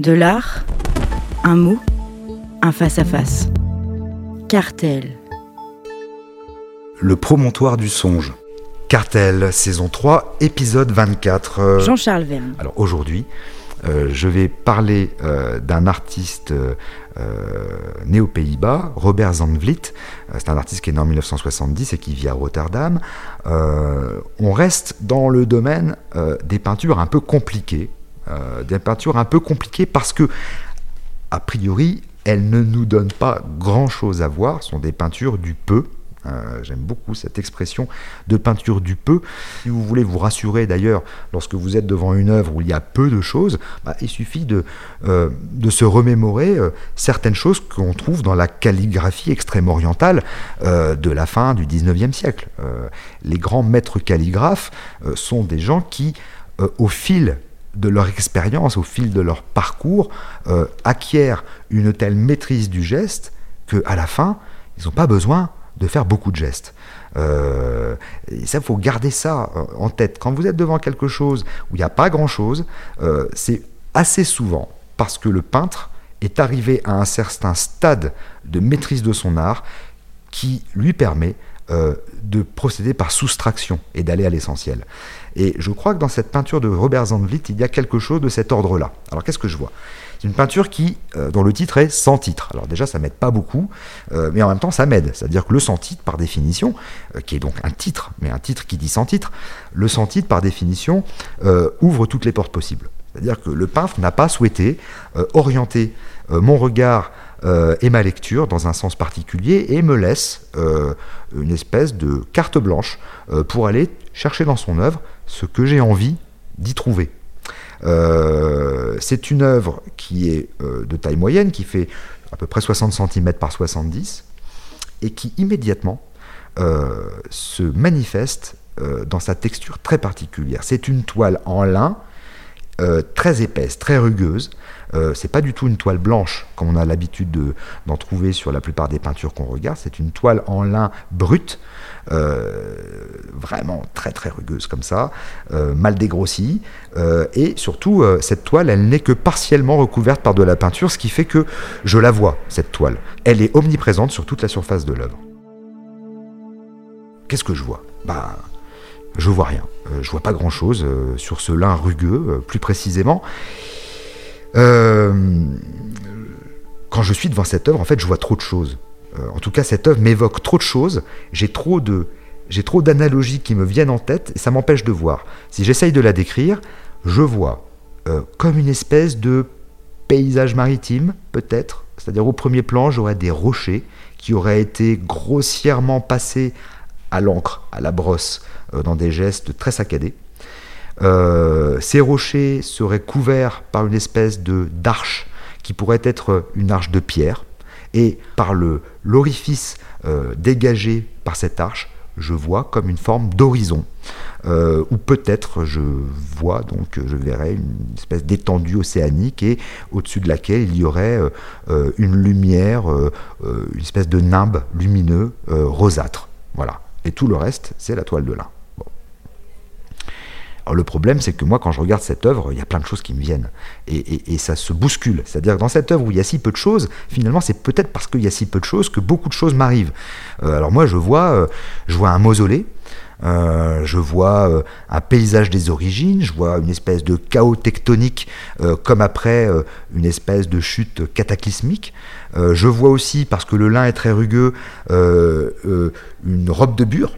De l'art, un mot, un face-à-face. Cartel. Le promontoire du songe. Cartel, saison 3, épisode 24. Euh, Jean-Charles Verne. Alors aujourd'hui, euh, je vais parler euh, d'un artiste né aux Pays-Bas, Robert Zandvliet. c'est un artiste qui est né en 1970 et qui vit à Rotterdam. on reste dans le domaine des peintures un peu compliquées, des peintures un peu compliquées parce que, a priori, elles ne nous donnent pas grand-chose à voir, ce sont des peintures du peu. Euh, j'aime beaucoup cette expression de peinture du peu. Si vous voulez vous rassurer d'ailleurs, lorsque vous êtes devant une œuvre où il y a peu de choses, bah, il suffit de, euh, de se remémorer certaines choses qu'on trouve dans la calligraphie extrême-orientale de la fin du 19e siècle. les grands maîtres calligraphes sont des gens qui, au fil de leur expérience, au fil de leur parcours, euh, acquièrent une telle maîtrise du geste qu'à la fin, ils n'ont pas besoin de faire beaucoup de gestes. Euh, ça, il faut garder ça euh, en tête. Quand vous êtes devant quelque chose où il n'y a pas grand-chose, c'est assez souvent parce que le peintre est arrivé à un certain stade de maîtrise de son art qui lui permet de procéder par soustraction et d'aller à l'essentiel. Et je crois que dans cette peinture de Robert Zandvliet, il y a quelque chose de cet ordre-là. Alors qu'est-ce que je vois? C'est une peinture qui, euh, dont le titre est sans titre. Alors déjà, ça m'aide pas beaucoup, euh, mais en même temps, ça m'aide. C'est-à-dire que le sans titre, par définition, euh, qui est donc un titre, mais un titre qui dit sans titre, le sans titre, par définition, ouvre toutes les portes possibles. C'est-à-dire que le peintre n'a pas souhaité orienter mon regard et ma lecture dans un sens particulier et me laisse une espèce de carte blanche pour aller chercher dans son œuvre ce que j'ai envie d'y trouver. Euh, c'est une œuvre qui est euh, de taille moyenne, qui fait à peu près 60 cm par 70, et qui immédiatement euh, se manifeste dans sa texture très particulière. C'est une toile en lin, très épaisse, très rugueuse. c'est pas du tout une toile blanche comme on a l'habitude d'en trouver sur la plupart des peintures qu'on regarde. C'est une toile en lin brute, euh, vraiment très très rugueuse comme ça, euh, mal dégrossie, euh, et surtout cette toile, elle n'est que partiellement recouverte par de la peinture, ce qui fait que je la vois, cette toile. Elle est omniprésente sur toute la surface de l'œuvre. Qu'est-ce que je vois? Bah, je vois rien. je vois pas grand-chose sur ce lin rugueux, plus précisément. quand je suis devant cette œuvre, en fait, je vois trop de choses. Euh, en tout cas, cette œuvre m'évoque trop de choses. J'ai trop d'analogies qui me viennent en tête et ça m'empêche de voir. Si j'essaye de la décrire, je vois euh, comme une espèce de paysage maritime, peut-être. C'est-à-dire au premier plan, j'aurais des rochers qui auraient été grossièrement passés à l'encre, à la brosse, euh, dans des gestes très saccadés. ces rochers seraient couverts par une espèce de d'arche qui pourrait être une arche de pierre, et par le l'orifice euh, dégagé par cette arche, je vois comme une forme d'horizon, euh, ou peut-être je vois donc je verrai une espèce d'étendue océanique et au-dessus de laquelle il y aurait euh, une lumière, une espèce de nimbe lumineux rosâtre. Voilà. Et tout le reste, c'est la toile de lin. Alors le problème, c'est que moi, quand je regarde cette œuvre, il y a plein de choses qui me viennent. Et, ça se bouscule. C'est-à-dire que dans cette œuvre où il y a si peu de choses, finalement, c'est peut-être parce qu'il y a si peu de choses que beaucoup de choses m'arrivent. Euh, alors moi, je vois, euh, je vois un mausolée. Euh, je vois un paysage des origines, je vois une espèce de chaos tectonique comme après une espèce de chute cataclysmique. je vois aussi, parce que le lin est très rugueux, une robe de bure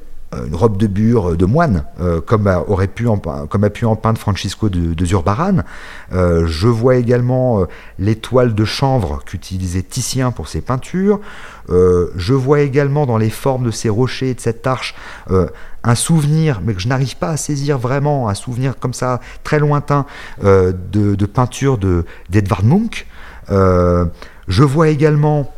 une robe de bure de moine, euh, comme, a, aurait pu en, comme a pu en peindre Francisco de, de Zurbaran. Euh, je vois également euh, l'étoile de chanvre qu'utilisait Titien pour ses peintures. je vois également dans les formes de ces rochers et de cette arche un souvenir, mais que je n'arrive pas à saisir vraiment, un souvenir comme ça très lointain de, de, peinture d'Edvard Munch. je vois également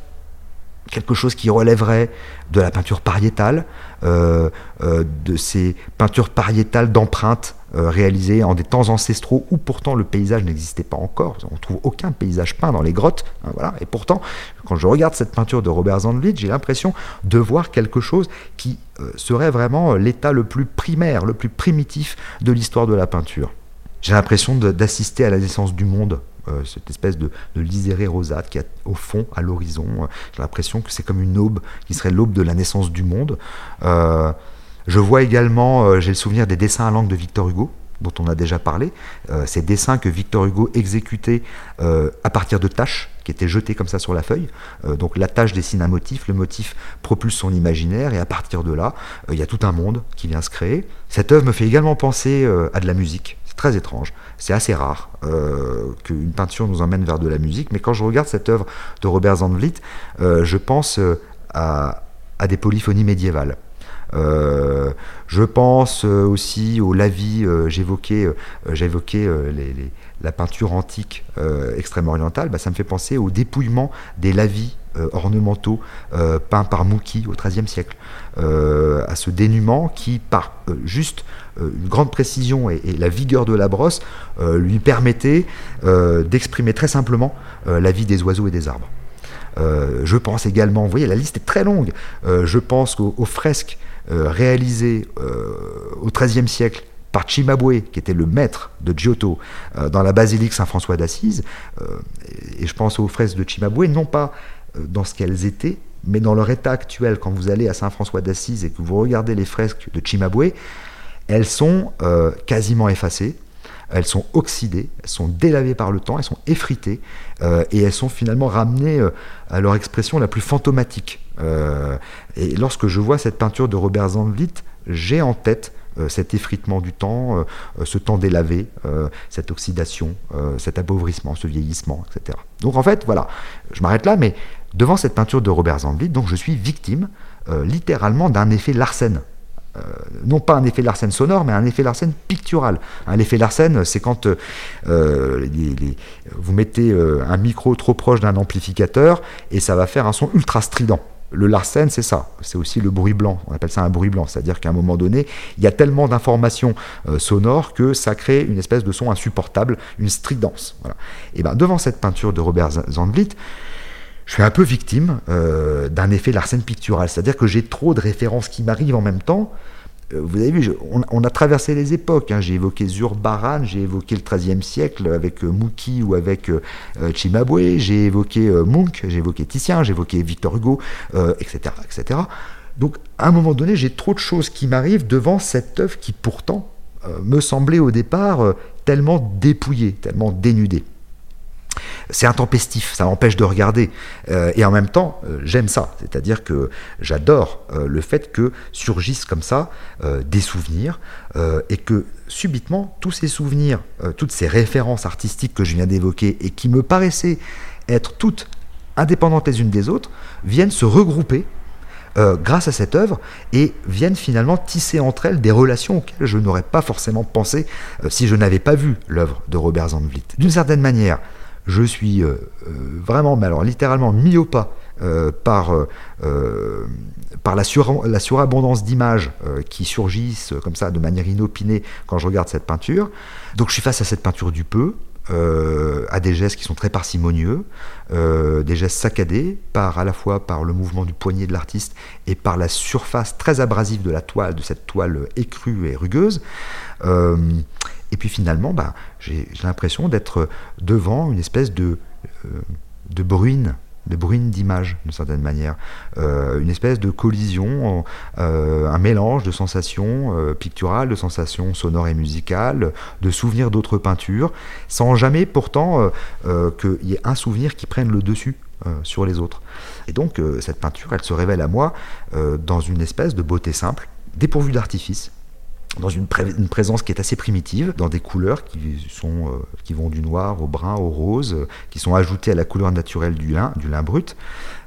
quelque chose qui relèverait de la peinture pariétale, euh, euh, de ces peintures pariétales d'empreintes euh, réalisées en des temps ancestraux où pourtant le paysage n'existait pas encore. On ne trouve aucun paysage peint dans les grottes. Hein, voilà. Et pourtant, quand je regarde cette peinture de Robert Zandvliet, j'ai l'impression de voir quelque chose qui serait vraiment l'état le plus primaire, le plus primitif de l'histoire de la peinture. J'ai l'impression d'assister à la naissance du monde cette espèce de, de liséré rosade qui est au fond, à l'horizon. J'ai l'impression que c'est comme une aube qui serait l'aube de la naissance du monde. je vois également, j'ai le souvenir des dessins à langue de Victor Hugo, dont on a déjà parlé, euh, ces dessins que Victor Hugo exécutait euh, à partir de tâches qui étaient jetées comme ça sur la feuille. Euh, donc la tâche dessine un motif, le motif propulse son imaginaire, et à partir de là, il y a tout un monde qui vient se créer. Cette œuvre me fait également penser à de la musique. Très étrange. C'est assez rare qu'une peinture nous emmène vers de la musique, mais quand je regarde cette œuvre de Robert Zandvliet, je pense à des polyphonies médiévales. Euh, je pense euh, aussi au lavis, euh, j'évoquais la peinture antique extrême-orientale, bah, ça me fait penser au dépouillement des lavis ornementaux peints par Mouki au XIIIe siècle, à ce dénuement qui, par juste une grande précision et, la vigueur de la brosse, lui permettait d'exprimer très simplement la vie des oiseaux et des arbres. je pense également, vous voyez, la liste est très longue, je pense aux fresques réalisé euh, au XIIIe siècle par Cimabue, qui était le maître de Giotto euh, dans la basilique Saint-François d'Assise, et je pense aux fresques de Cimabue, non pas dans ce qu'elles étaient, mais dans leur état actuel. Quand vous allez à Saint-François d'Assise et que vous regardez les fresques de Cimabue, elles sont quasiment effacées, elles sont oxydées, elles sont délavées par le temps, elles sont effritées, et elles sont finalement ramenées à leur expression la plus fantomatique. Euh, et lorsque je vois cette peinture de Robert Zandvliet, j'ai en tête euh, cet effritement du temps, euh, ce temps délavé, cette oxydation, cet appauvrissement, ce vieillissement, etc. Donc en fait, voilà, je m'arrête là, mais devant cette peinture de Robert Zandvliet, je suis victime littéralement d'un effet Larsen. Euh, non pas un effet Larsen sonore, mais un effet Larsen pictural. Un effet Larsen, c'est quand euh, vous mettez euh, un micro trop proche d'un amplificateur et ça va faire un son ultra strident. Le Larsen, c'est ça. C'est aussi le bruit blanc. On appelle ça un bruit blanc. C'est-à-dire qu'à un moment donné, il y a tellement d'informations sonores que ça crée une espèce de son insupportable, une stridence. Et ben, devant cette peinture de Robert Zandvliet, je suis un peu victime euh, d'un effet Larsen pictural, c'est-à-dire que j'ai trop de références qui m'arrivent en même temps. Euh, vous avez vu, on, a traversé les époques. Hein. J'ai évoqué Zurbaran, j'ai évoqué le XIIIe siècle avec euh, ou avec Chimabue, j'ai évoqué Munch, j'ai évoqué Titien, j'ai évoqué Victor Hugo, etc., etc. Donc, à un moment donné, j'ai trop de choses qui m'arrivent devant cette œuvre qui pourtant me semblait au départ tellement dépouillée, tellement dénudée c'est intempestif, ça m'empêche de regarder. Euh, et en même temps, euh, j'aime ça. C'est-à-dire que j'adore euh, le fait que surgissent comme ça des souvenirs et que subitement, tous ces souvenirs, toutes ces références artistiques que je viens d'évoquer et qui me paraissaient être toutes indépendantes les unes des autres, viennent se regrouper grâce à cette œuvre et viennent finalement tisser entre elles des relations auxquelles je n'aurais pas forcément pensé si je n'avais pas vu l'œuvre de Robert Zandvliet. D'une certaine manière, je suis euh, euh, vraiment, mais alors littéralement mis au pas euh, par, par la, la, surabondance d'images qui surgissent comme ça de manière inopinée quand je regarde cette peinture. Donc je suis face à cette peinture du peu, à des gestes qui sont très parcimonieux, des gestes saccadés, par, à la fois par le mouvement du poignet de l'artiste et par la surface très abrasive de la toile, de cette toile écrue et rugueuse. Et puis finalement, bah, j'ai l'impression d'être devant une espèce de, euh, bruine, de bruine d'image d'une certaine manière, euh, une espèce de collision, euh, un mélange de sensations picturales, de sensations sonores et musicales, de souvenirs d'autres peintures, sans jamais pourtant qu'il y ait un souvenir qui prenne le dessus sur les autres. Et donc cette peinture, elle se révèle à moi dans une espèce de beauté simple, dépourvue d'artifice, dans une, présence qui est assez primitive, dans des couleurs euh, qui vont du noir au brun au rose, euh, qui sont ajoutées à la couleur naturelle du lin, du lin brut,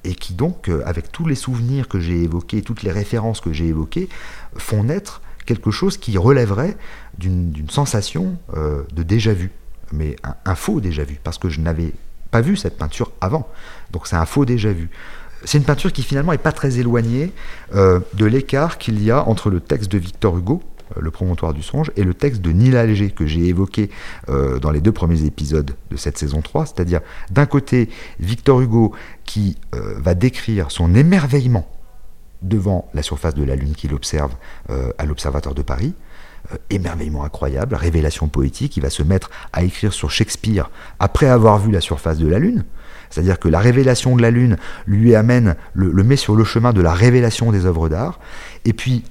et qui donc, euh, avec tous les souvenirs que j'ai évoqués, toutes les références que j'ai évoquées, font naître quelque chose qui relèverait d'une sensation de déjà-vu, mais un, faux déjà-vu, parce que je n'avais pas vu cette peinture avant. Donc c'est un faux déjà-vu. C'est une peinture qui finalement n'est pas très éloignée de l'écart qu'il y a entre le texte de Victor Hugo, le promontoire du songe, et le texte de Nila Léger que j'ai évoqué euh, dans les deux premiers épisodes de cette saison 3, c'est-à-dire d'un côté Victor Hugo qui euh, va décrire son émerveillement devant la surface de la Lune qu'il observe euh, à l'Observatoire de Paris, euh, émerveillement incroyable, révélation poétique. Il va se mettre à écrire sur Shakespeare après avoir vu la surface de la Lune. C'est-à-dire que la révélation de la Lune lui amène, le, met sur le chemin de la révélation des œuvres d'art. Et puis,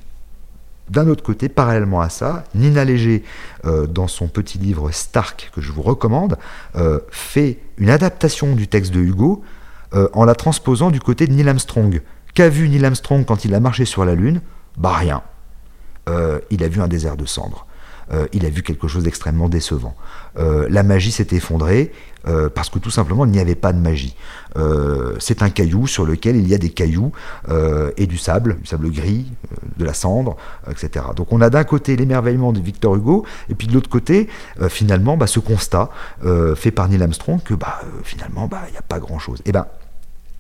d'un autre côté, parallèlement à ça, Nina Léger, euh, dans son petit livre Stark, que je vous recommande, euh, fait une adaptation du texte de Hugo en la transposant du côté de Neil Armstrong. Qu'a vu Neil Armstrong quand il a marché sur la Lune? Bah rien. Euh, il a vu un désert de cendres. Euh, il a vu quelque chose d'extrêmement décevant. Euh, la magie s'est effondrée parce que tout simplement il n'y avait pas de magie. c'est un caillou sur lequel il y a des cailloux et du sable, du sable gris, de la cendre, etc. Donc on a d'un côté l'émerveillement de Victor Hugo et puis de l'autre côté finalement bah, ce constat fait par Neil Armstrong que bah, finalement bah, il n'y a pas grand-chose. Et eh ben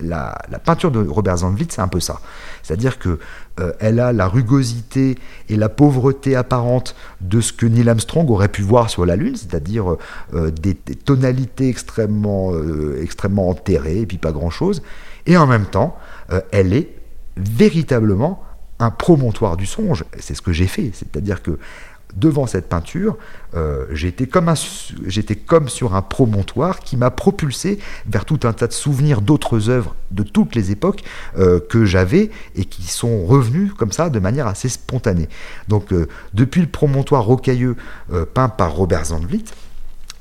la, peinture de Robert Zandvliet, c'est un peu ça. C'est-à-dire que euh, elle a la rugosité et la pauvreté apparente de ce que Neil Armstrong aurait pu voir sur la Lune, c'est-à-dire euh, des, tonalités extrêmement, euh, extrêmement enterrées et puis pas grand-chose. Et en même temps, elle est véritablement un promontoire du songe. C'est ce que j'ai fait. C'est-à-dire que devant cette peinture, euh, j'étais comme, sur un promontoire qui m'a propulsé vers tout un tas de souvenirs d'autres œuvres de toutes les époques euh, que j'avais et qui sont revenus comme ça de manière assez spontanée. Donc euh, depuis le promontoire rocailleux peint par Robert Zandvliet,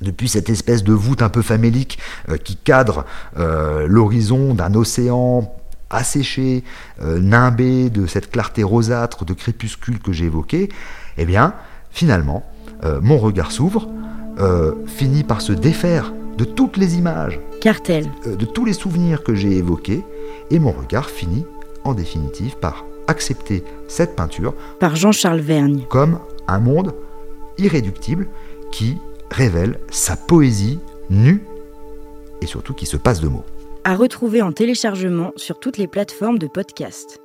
depuis cette espèce de voûte un peu famélique qui cadre l'horizon d'un océan asséché, nimbé de cette clarté rosâtre de crépuscule que j'ai évoquée, eh bien, Finalement, euh, mon regard s'ouvre, euh, finit par se défaire de toutes les images, Cartel. Euh, de tous les souvenirs que j'ai évoqués, et mon regard finit en définitive par accepter cette peinture par Jean-Charles Vergne comme un monde irréductible qui révèle sa poésie nue et surtout qui se passe de mots. À retrouver en téléchargement sur toutes les plateformes de podcast.